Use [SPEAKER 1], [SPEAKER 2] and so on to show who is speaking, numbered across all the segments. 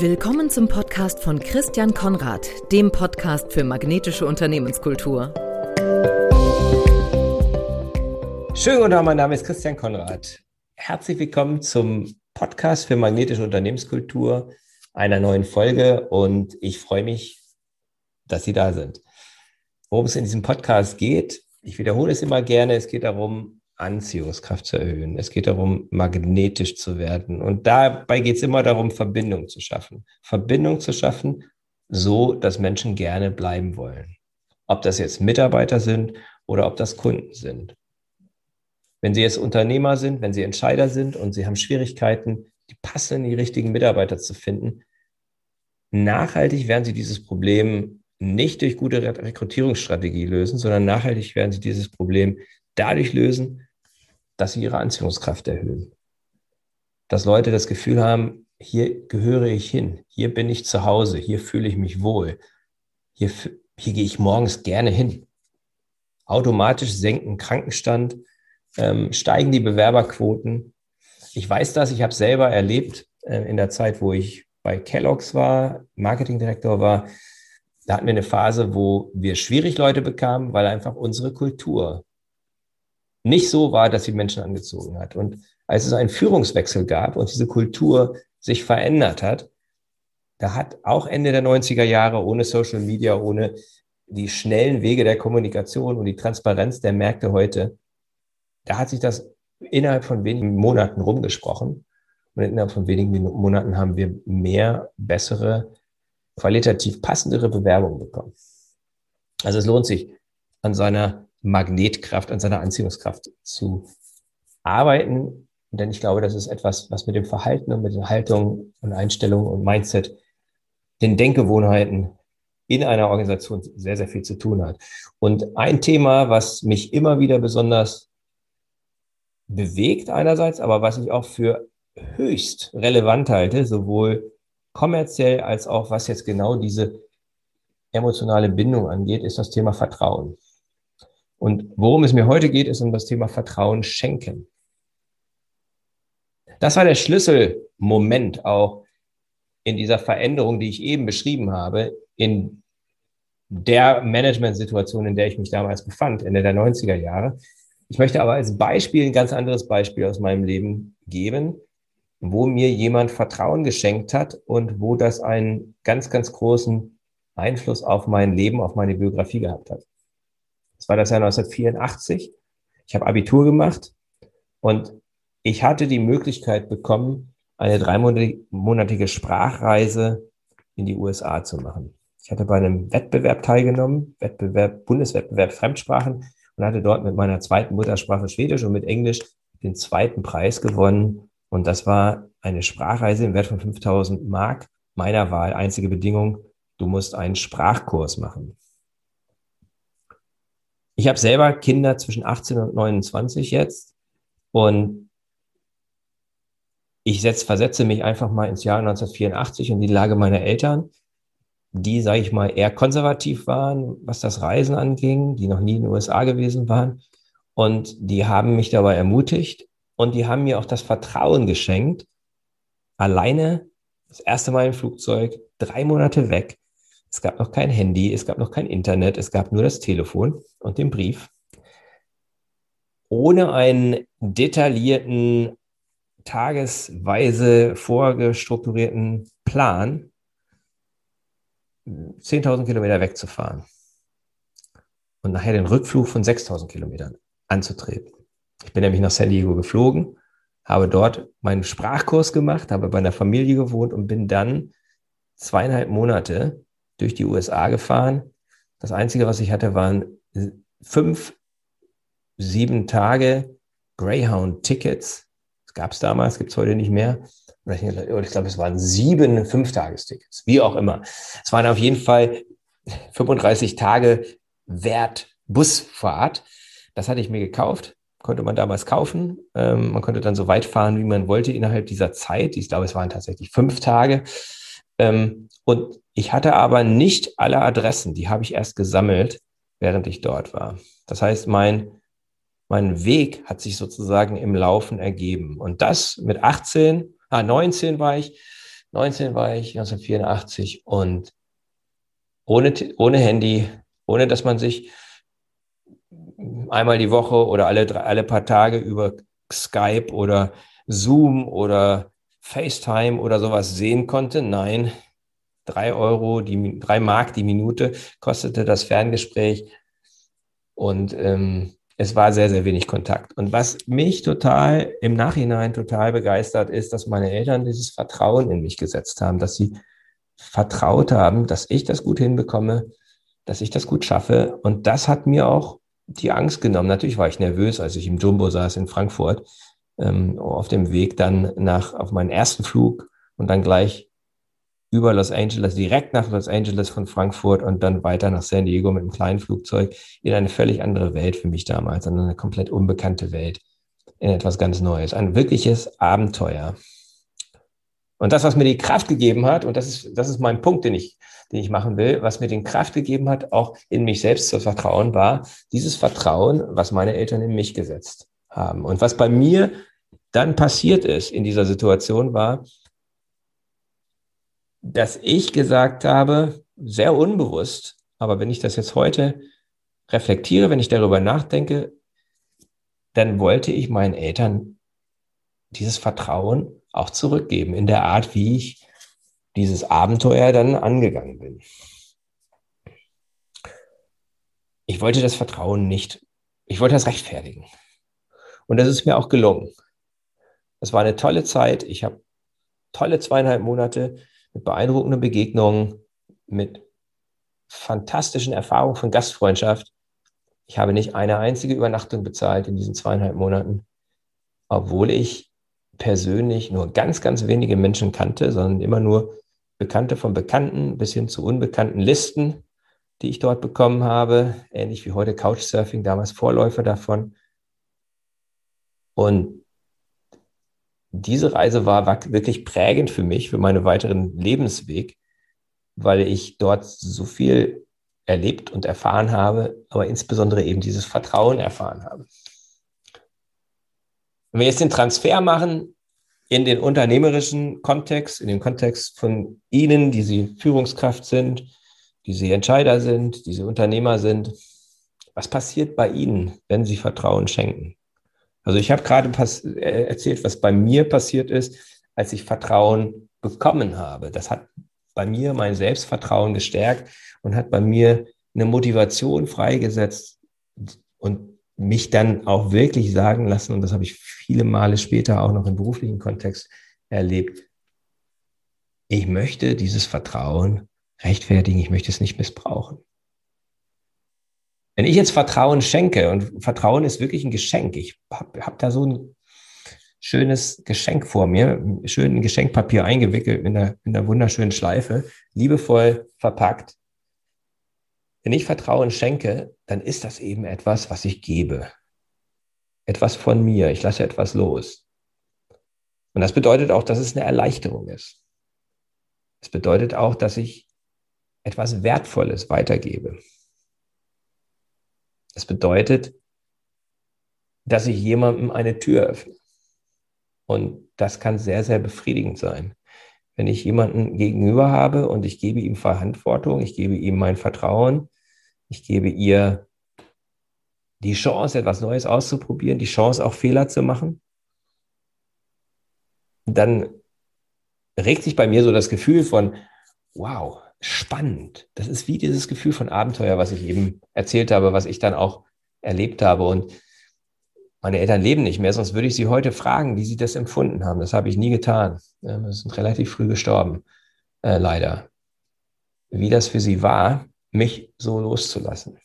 [SPEAKER 1] Willkommen zum Podcast von Christian Konrad, dem Podcast für magnetische Unternehmenskultur.
[SPEAKER 2] Schönen guten Tag, mein Name ist Christian Konrad. Herzlich willkommen zum Podcast für magnetische Unternehmenskultur, einer neuen Folge und ich freue mich, dass Sie da sind. Worum es in diesem Podcast geht, ich wiederhole es immer gerne, es geht darum, Anziehungskraft zu erhöhen. Es geht darum, magnetisch zu werden. Und dabei geht es immer darum, Verbindung zu schaffen. Verbindung zu schaffen, so dass Menschen gerne bleiben wollen. Ob das jetzt Mitarbeiter sind oder ob das Kunden sind. Wenn Sie jetzt Unternehmer sind, wenn Sie Entscheider sind und Sie haben Schwierigkeiten, die passenden, die richtigen Mitarbeiter zu finden, nachhaltig werden Sie dieses Problem nicht durch gute Rekrutierungsstrategie lösen, sondern nachhaltig werden Sie dieses Problem dadurch lösen, dass sie ihre Anziehungskraft erhöhen. Dass Leute das Gefühl haben, hier gehöre ich hin, hier bin ich zu Hause, hier fühle ich mich wohl, hier, hier gehe ich morgens gerne hin. Automatisch senken Krankenstand, ähm, steigen die Bewerberquoten. Ich weiß das, ich habe selber erlebt äh, in der Zeit, wo ich bei Kellogg's war, Marketingdirektor war. Da hatten wir eine Phase, wo wir schwierig Leute bekamen, weil einfach unsere Kultur nicht so war, dass sie Menschen angezogen hat. Und als es einen Führungswechsel gab und diese Kultur sich verändert hat, da hat auch Ende der 90er Jahre ohne Social Media, ohne die schnellen Wege der Kommunikation und die Transparenz der Märkte heute, da hat sich das innerhalb von wenigen Monaten rumgesprochen. Und innerhalb von wenigen Monaten haben wir mehr, bessere, qualitativ passendere Bewerbungen bekommen. Also es lohnt sich, an seiner Magnetkraft, an seiner Anziehungskraft zu arbeiten. Denn ich glaube, das ist etwas, was mit dem Verhalten und mit den Haltungen und Einstellungen und Mindset, den Denkgewohnheiten in einer Organisation sehr, sehr viel zu tun hat. Und ein Thema, was mich immer wieder besonders bewegt einerseits, aber was ich auch für höchst relevant halte, sowohl kommerziell als auch was jetzt genau diese emotionale Bindung angeht, ist das Thema Vertrauen. Und worum es mir heute geht, ist um das Thema Vertrauen schenken. Das war der Schlüsselmoment auch in dieser Veränderung, die ich eben beschrieben habe, in der Management-Situation, in der ich mich damals befand, Ende der 90er Jahre. Ich möchte aber als Beispiel ein ganz anderes Beispiel aus meinem Leben geben, wo mir jemand Vertrauen geschenkt hat und wo das einen ganz, ganz großen Einfluss auf mein Leben, auf meine Biografie gehabt hat. Das war das Jahr 1984. Ich habe Abitur gemacht und ich hatte die Möglichkeit bekommen, eine dreimonatige Sprachreise in die USA zu machen. Ich hatte bei einem Wettbewerb teilgenommen, Wettbewerb, Bundeswettbewerb Fremdsprachen und hatte dort mit meiner zweiten Muttersprache Schwedisch und mit Englisch den zweiten Preis gewonnen. Und das war eine Sprachreise im Wert von 5000 Mark meiner Wahl. Einzige Bedingung, du musst einen Sprachkurs machen. Ich habe selber Kinder zwischen 18 und 29 jetzt und ich setz, versetze mich einfach mal ins Jahr 1984 und die Lage meiner Eltern, die, sage ich mal, eher konservativ waren, was das Reisen anging, die noch nie in den USA gewesen waren. Und die haben mich dabei ermutigt und die haben mir auch das Vertrauen geschenkt, alleine das erste Mal im Flugzeug, drei Monate weg, es gab noch kein Handy, es gab noch kein Internet, es gab nur das Telefon und den Brief. Ohne einen detaillierten, tagesweise vorgestrukturierten Plan, 10.000 Kilometer wegzufahren und nachher den Rückflug von 6.000 Kilometern anzutreten. Ich bin nämlich nach San Diego geflogen, habe dort meinen Sprachkurs gemacht, habe bei einer Familie gewohnt und bin dann zweieinhalb Monate durch die USA gefahren. Das Einzige, was ich hatte, waren fünf, sieben Tage Greyhound-Tickets. Das gab es damals, gibt es heute nicht mehr. Ich glaube, es waren sieben Fünftagestickets, wie auch immer. Es waren auf jeden Fall 35 Tage wert Busfahrt. Das hatte ich mir gekauft, konnte man damals kaufen. Ähm, man konnte dann so weit fahren, wie man wollte innerhalb dieser Zeit. Ich glaube, es waren tatsächlich fünf Tage. Ähm, und ich hatte aber nicht alle Adressen, die habe ich erst gesammelt, während ich dort war. Das heißt, mein, mein Weg hat sich sozusagen im Laufen ergeben. Und das mit 18, ah, 19 war ich, 19 war ich, 1984 und ohne, ohne Handy, ohne dass man sich einmal die Woche oder alle, alle paar Tage über Skype oder Zoom oder FaceTime oder sowas sehen konnte. Nein, drei Euro, die, drei Mark die Minute kostete das Ferngespräch. Und ähm, es war sehr, sehr wenig Kontakt. Und was mich total im Nachhinein total begeistert ist, dass meine Eltern dieses Vertrauen in mich gesetzt haben, dass sie vertraut haben, dass ich das gut hinbekomme, dass ich das gut schaffe. Und das hat mir auch die Angst genommen. Natürlich war ich nervös, als ich im Jumbo saß in Frankfurt, ähm, auf dem Weg dann nach, auf meinen ersten Flug und dann gleich über Los Angeles, direkt nach Los Angeles von Frankfurt und dann weiter nach San Diego mit einem kleinen Flugzeug in eine völlig andere Welt für mich damals, in eine komplett unbekannte Welt, in etwas ganz Neues, ein wirkliches Abenteuer. Und das, was mir die Kraft gegeben hat, und das ist, das ist mein Punkt, den ich, den ich machen will, was mir den Kraft gegeben hat, auch in mich selbst zu vertrauen, war dieses Vertrauen, was meine Eltern in mich gesetzt haben. Und was bei mir dann passiert ist in dieser Situation, war, dass ich gesagt habe, sehr unbewusst, aber wenn ich das jetzt heute reflektiere, wenn ich darüber nachdenke, dann wollte ich meinen Eltern dieses Vertrauen auch zurückgeben in der Art, wie ich dieses Abenteuer dann angegangen bin. Ich wollte das Vertrauen nicht, ich wollte das rechtfertigen. Und das ist mir auch gelungen. Es war eine tolle Zeit. Ich habe tolle zweieinhalb Monate mit beeindruckenden Begegnungen, mit fantastischen Erfahrungen von Gastfreundschaft. Ich habe nicht eine einzige Übernachtung bezahlt in diesen zweieinhalb Monaten, obwohl ich persönlich nur ganz, ganz wenige Menschen kannte, sondern immer nur Bekannte von Bekannten bis hin zu unbekannten Listen, die ich dort bekommen habe, ähnlich wie heute Couchsurfing, damals Vorläufer davon. Und diese Reise war wirklich prägend für mich, für meinen weiteren Lebensweg, weil ich dort so viel erlebt und erfahren habe, aber insbesondere eben dieses Vertrauen erfahren habe. Wenn wir jetzt den Transfer machen in den unternehmerischen Kontext, in den Kontext von Ihnen, die Sie Führungskraft sind, die Sie Entscheider sind, die Sie Unternehmer sind, was passiert bei Ihnen, wenn Sie Vertrauen schenken? Also ich habe gerade äh, erzählt, was bei mir passiert ist, als ich Vertrauen bekommen habe. Das hat bei mir mein Selbstvertrauen gestärkt und hat bei mir eine Motivation freigesetzt und mich dann auch wirklich sagen lassen, und das habe ich viele Male später auch noch im beruflichen Kontext erlebt, ich möchte dieses Vertrauen rechtfertigen, ich möchte es nicht missbrauchen. Wenn ich jetzt Vertrauen schenke, und Vertrauen ist wirklich ein Geschenk, ich habe hab da so ein schönes Geschenk vor mir, schön in Geschenkpapier eingewickelt in einer, in einer wunderschönen Schleife, liebevoll verpackt. Wenn ich Vertrauen schenke, dann ist das eben etwas, was ich gebe. Etwas von mir. Ich lasse etwas los. Und das bedeutet auch, dass es eine Erleichterung ist. Es bedeutet auch, dass ich etwas Wertvolles weitergebe. Das bedeutet, dass ich jemandem eine Tür öffne. Und das kann sehr, sehr befriedigend sein. Wenn ich jemanden gegenüber habe und ich gebe ihm Verantwortung, ich gebe ihm mein Vertrauen, ich gebe ihr die Chance, etwas Neues auszuprobieren, die Chance, auch Fehler zu machen, dann regt sich bei mir so das Gefühl von, wow, spannend. Das ist wie dieses Gefühl von Abenteuer, was ich eben erzählt habe, was ich dann auch erlebt habe. Und meine Eltern leben nicht mehr, sonst würde ich sie heute fragen, wie sie das empfunden haben. Das habe ich nie getan. Sie sind relativ früh gestorben, äh, leider. Wie das für sie war, mich so loszulassen.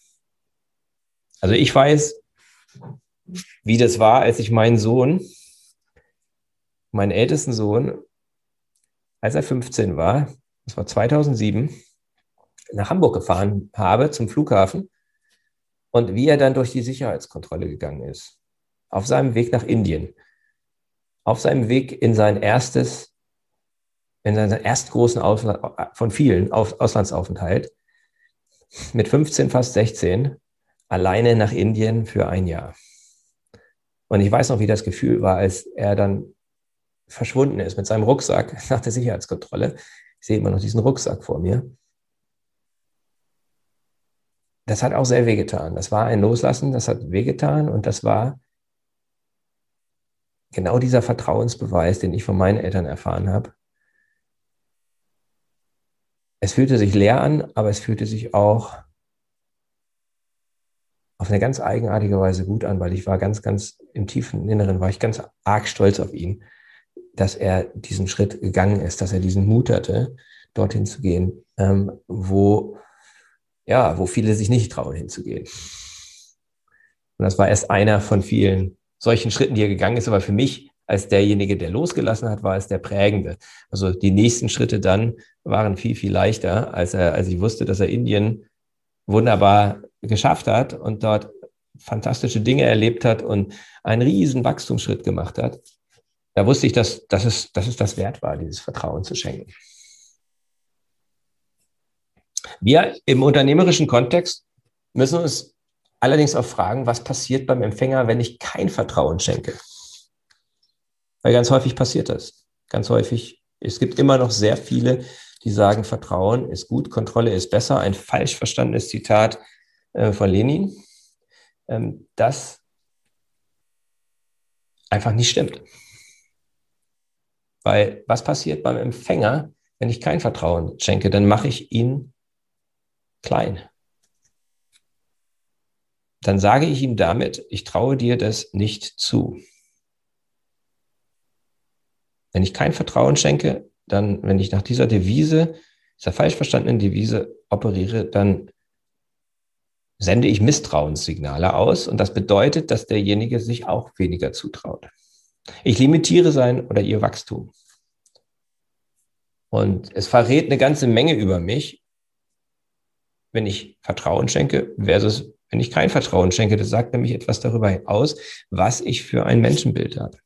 [SPEAKER 2] Also ich weiß, wie das war, als ich meinen Sohn, meinen ältesten Sohn, als er 15 war, das war 2007, nach Hamburg gefahren habe zum Flughafen und wie er dann durch die Sicherheitskontrolle gegangen ist. Auf seinem Weg nach Indien. Auf seinem Weg in sein erstes, in seinen ersten großen Ausland, von vielen Auslandsaufenthalt mit 15, fast 16, alleine nach Indien für ein Jahr. Und ich weiß noch, wie das Gefühl war, als er dann verschwunden ist mit seinem Rucksack nach der Sicherheitskontrolle. Ich sehe immer noch diesen Rucksack vor mir. Das hat auch sehr wehgetan. Das war ein Loslassen, das hat wehgetan und das war genau dieser Vertrauensbeweis, den ich von meinen Eltern erfahren habe. Es fühlte sich leer an, aber es fühlte sich auch auf eine ganz eigenartige Weise gut an, weil ich war ganz, ganz im tiefen Inneren, war ich ganz arg stolz auf ihn, dass er diesen Schritt gegangen ist, dass er diesen Mut hatte, dorthin zu gehen, ähm, wo, ja, wo viele sich nicht trauen, hinzugehen. Und das war erst einer von vielen solchen Schritten, die er gegangen ist, aber für mich als derjenige, der losgelassen hat, war es der prägende. Also die nächsten Schritte dann waren viel, viel leichter, als er, als ich wusste, dass er Indien wunderbar geschafft hat und dort fantastische Dinge erlebt hat und einen riesen Wachstumsschritt gemacht hat. Da wusste ich, dass, dass, es, dass es das wert war, dieses Vertrauen zu schenken. Wir im unternehmerischen Kontext müssen uns allerdings auch fragen, was passiert beim Empfänger, wenn ich kein Vertrauen schenke. Weil ganz häufig passiert das. Ganz häufig, es gibt immer noch sehr viele, die sagen, Vertrauen ist gut, Kontrolle ist besser. Ein falsch verstandenes Zitat äh, von Lenin, ähm, das einfach nicht stimmt. Weil was passiert beim Empfänger, wenn ich kein Vertrauen schenke? Dann mache ich ihn klein. Dann sage ich ihm damit, ich traue dir das nicht zu. Wenn ich kein Vertrauen schenke, dann, wenn ich nach dieser Devise, dieser falsch verstandenen Devise operiere, dann sende ich Misstrauenssignale aus und das bedeutet, dass derjenige sich auch weniger zutraut. Ich limitiere sein oder ihr Wachstum. Und es verrät eine ganze Menge über mich, wenn ich Vertrauen schenke, versus wenn ich kein Vertrauen schenke. Das sagt nämlich etwas darüber aus, was ich für ein Menschenbild habe.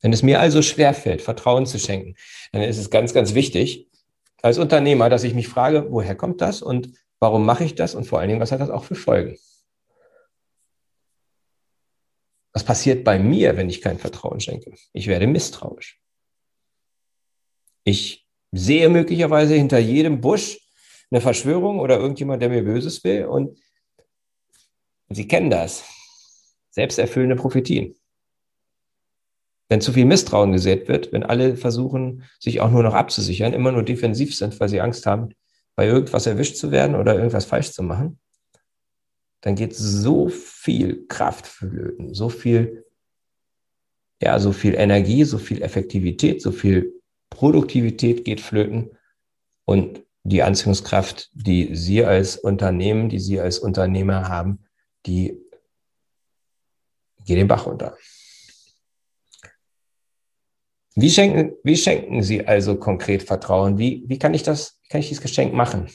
[SPEAKER 2] Wenn es mir also schwerfällt, Vertrauen zu schenken, dann ist es ganz, ganz wichtig als Unternehmer, dass ich mich frage, woher kommt das und warum mache ich das und vor allen Dingen, was hat das auch für Folgen? Was passiert bei mir, wenn ich kein Vertrauen schenke? Ich werde misstrauisch. Ich sehe möglicherweise hinter jedem Busch eine Verschwörung oder irgendjemand, der mir Böses will und Sie kennen das. Selbsterfüllende Prophetien wenn zu viel Misstrauen gesät wird, wenn alle versuchen, sich auch nur noch abzusichern, immer nur defensiv sind, weil sie Angst haben, bei irgendwas erwischt zu werden oder irgendwas falsch zu machen, dann geht so viel Kraft flöten, so viel, ja, so viel Energie, so viel Effektivität, so viel Produktivität geht flöten und die Anziehungskraft, die Sie als Unternehmen, die Sie als Unternehmer haben, die geht den Bach runter. Wie schenken, wie schenken Sie also konkret Vertrauen? Wie, wie kann ich das, wie kann ich dieses Geschenk machen?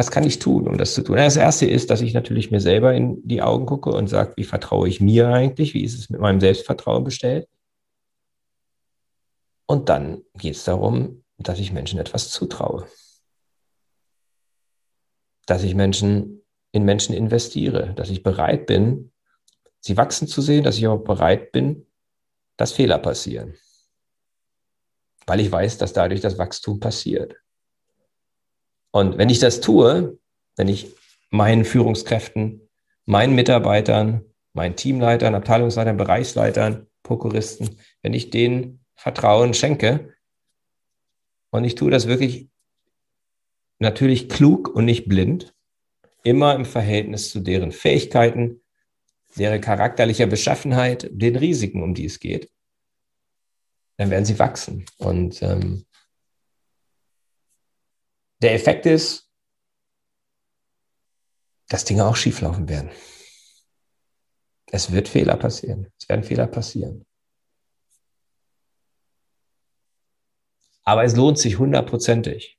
[SPEAKER 2] Was kann ich tun, um das zu tun? Das erste ist, dass ich natürlich mir selber in die Augen gucke und sage, wie vertraue ich mir eigentlich? Wie ist es mit meinem Selbstvertrauen bestellt? Und dann geht es darum, dass ich Menschen etwas zutraue. Dass ich Menschen in Menschen investiere, dass ich bereit bin, sie wachsen zu sehen, dass ich aber bereit bin, dass Fehler passieren. Weil ich weiß, dass dadurch das Wachstum passiert. Und wenn ich das tue, wenn ich meinen Führungskräften, meinen Mitarbeitern, meinen Teamleitern, Abteilungsleitern, Bereichsleitern, Prokuristen, wenn ich denen Vertrauen schenke und ich tue das wirklich natürlich klug und nicht blind, immer im Verhältnis zu deren Fähigkeiten, deren charakterlicher Beschaffenheit, den Risiken, um die es geht, dann werden sie wachsen. Und ähm, der Effekt ist, dass Dinge auch schieflaufen werden. Es wird Fehler passieren. Es werden Fehler passieren. Aber es lohnt sich hundertprozentig,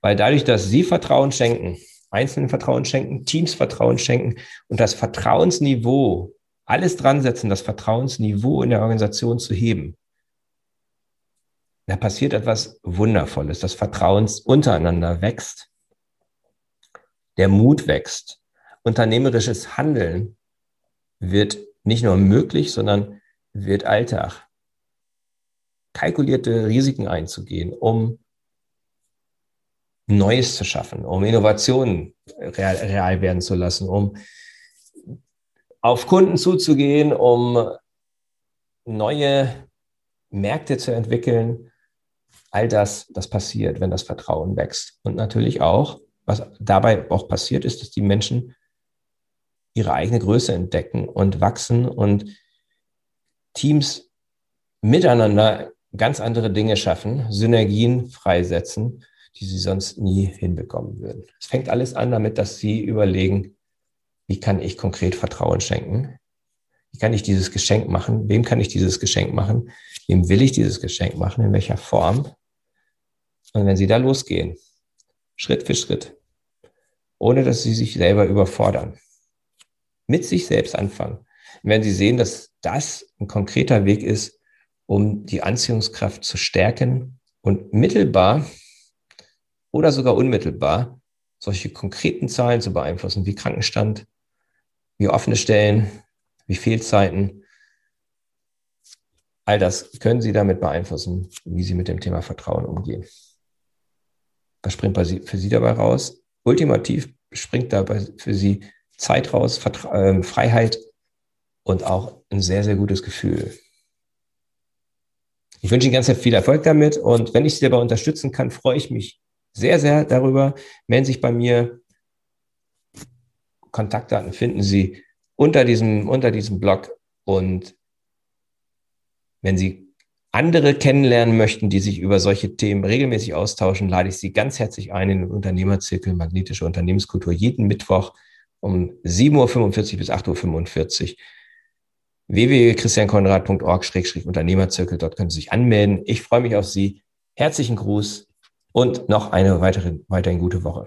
[SPEAKER 2] weil dadurch, dass Sie Vertrauen schenken, Einzelnen Vertrauen schenken, Teams Vertrauen schenken und das Vertrauensniveau, alles dran setzen, das Vertrauensniveau in der Organisation zu heben. Da passiert etwas Wundervolles. Das Vertrauen untereinander wächst. Der Mut wächst. Unternehmerisches Handeln wird nicht nur möglich, sondern wird Alltag. Kalkulierte Risiken einzugehen, um Neues zu schaffen, um Innovationen real, real werden zu lassen, um auf Kunden zuzugehen, um neue Märkte zu entwickeln. All das, das passiert, wenn das Vertrauen wächst. Und natürlich auch, was dabei auch passiert ist, dass die Menschen ihre eigene Größe entdecken und wachsen und Teams miteinander ganz andere Dinge schaffen, Synergien freisetzen, die sie sonst nie hinbekommen würden. Es fängt alles an damit, dass sie überlegen, wie kann ich konkret Vertrauen schenken? Wie kann ich dieses Geschenk machen? Wem kann ich dieses Geschenk machen? Wem will ich dieses Geschenk machen? In welcher Form? Und wenn sie da losgehen, Schritt für Schritt, ohne dass sie sich selber überfordern, mit sich selbst anfangen, werden sie sehen, dass das ein konkreter Weg ist, um die Anziehungskraft zu stärken und mittelbar oder sogar unmittelbar solche konkreten Zahlen zu beeinflussen, wie Krankenstand, wie offene Stellen, wie Fehlzeiten. All das können Sie damit beeinflussen, wie Sie mit dem Thema Vertrauen umgehen. Was springt für Sie dabei raus? Ultimativ springt dabei für Sie Zeit raus, Vertra äh, Freiheit und auch ein sehr, sehr gutes Gefühl. Ich wünsche Ihnen ganz viel Erfolg damit und wenn ich Sie dabei unterstützen kann, freue ich mich sehr, sehr darüber. Melden Sie sich bei mir. Kontaktdaten finden Sie unter diesem, unter diesem Blog und wenn Sie andere kennenlernen möchten, die sich über solche Themen regelmäßig austauschen, lade ich Sie ganz herzlich ein in den Unternehmerzirkel Magnetische Unternehmenskultur jeden Mittwoch um 7.45 Uhr bis 8.45 Uhr www.christiankonrad.org-unternehmerzirkel. Dort können Sie sich anmelden. Ich freue mich auf Sie. Herzlichen Gruß und noch eine weitere, weiterhin gute Woche.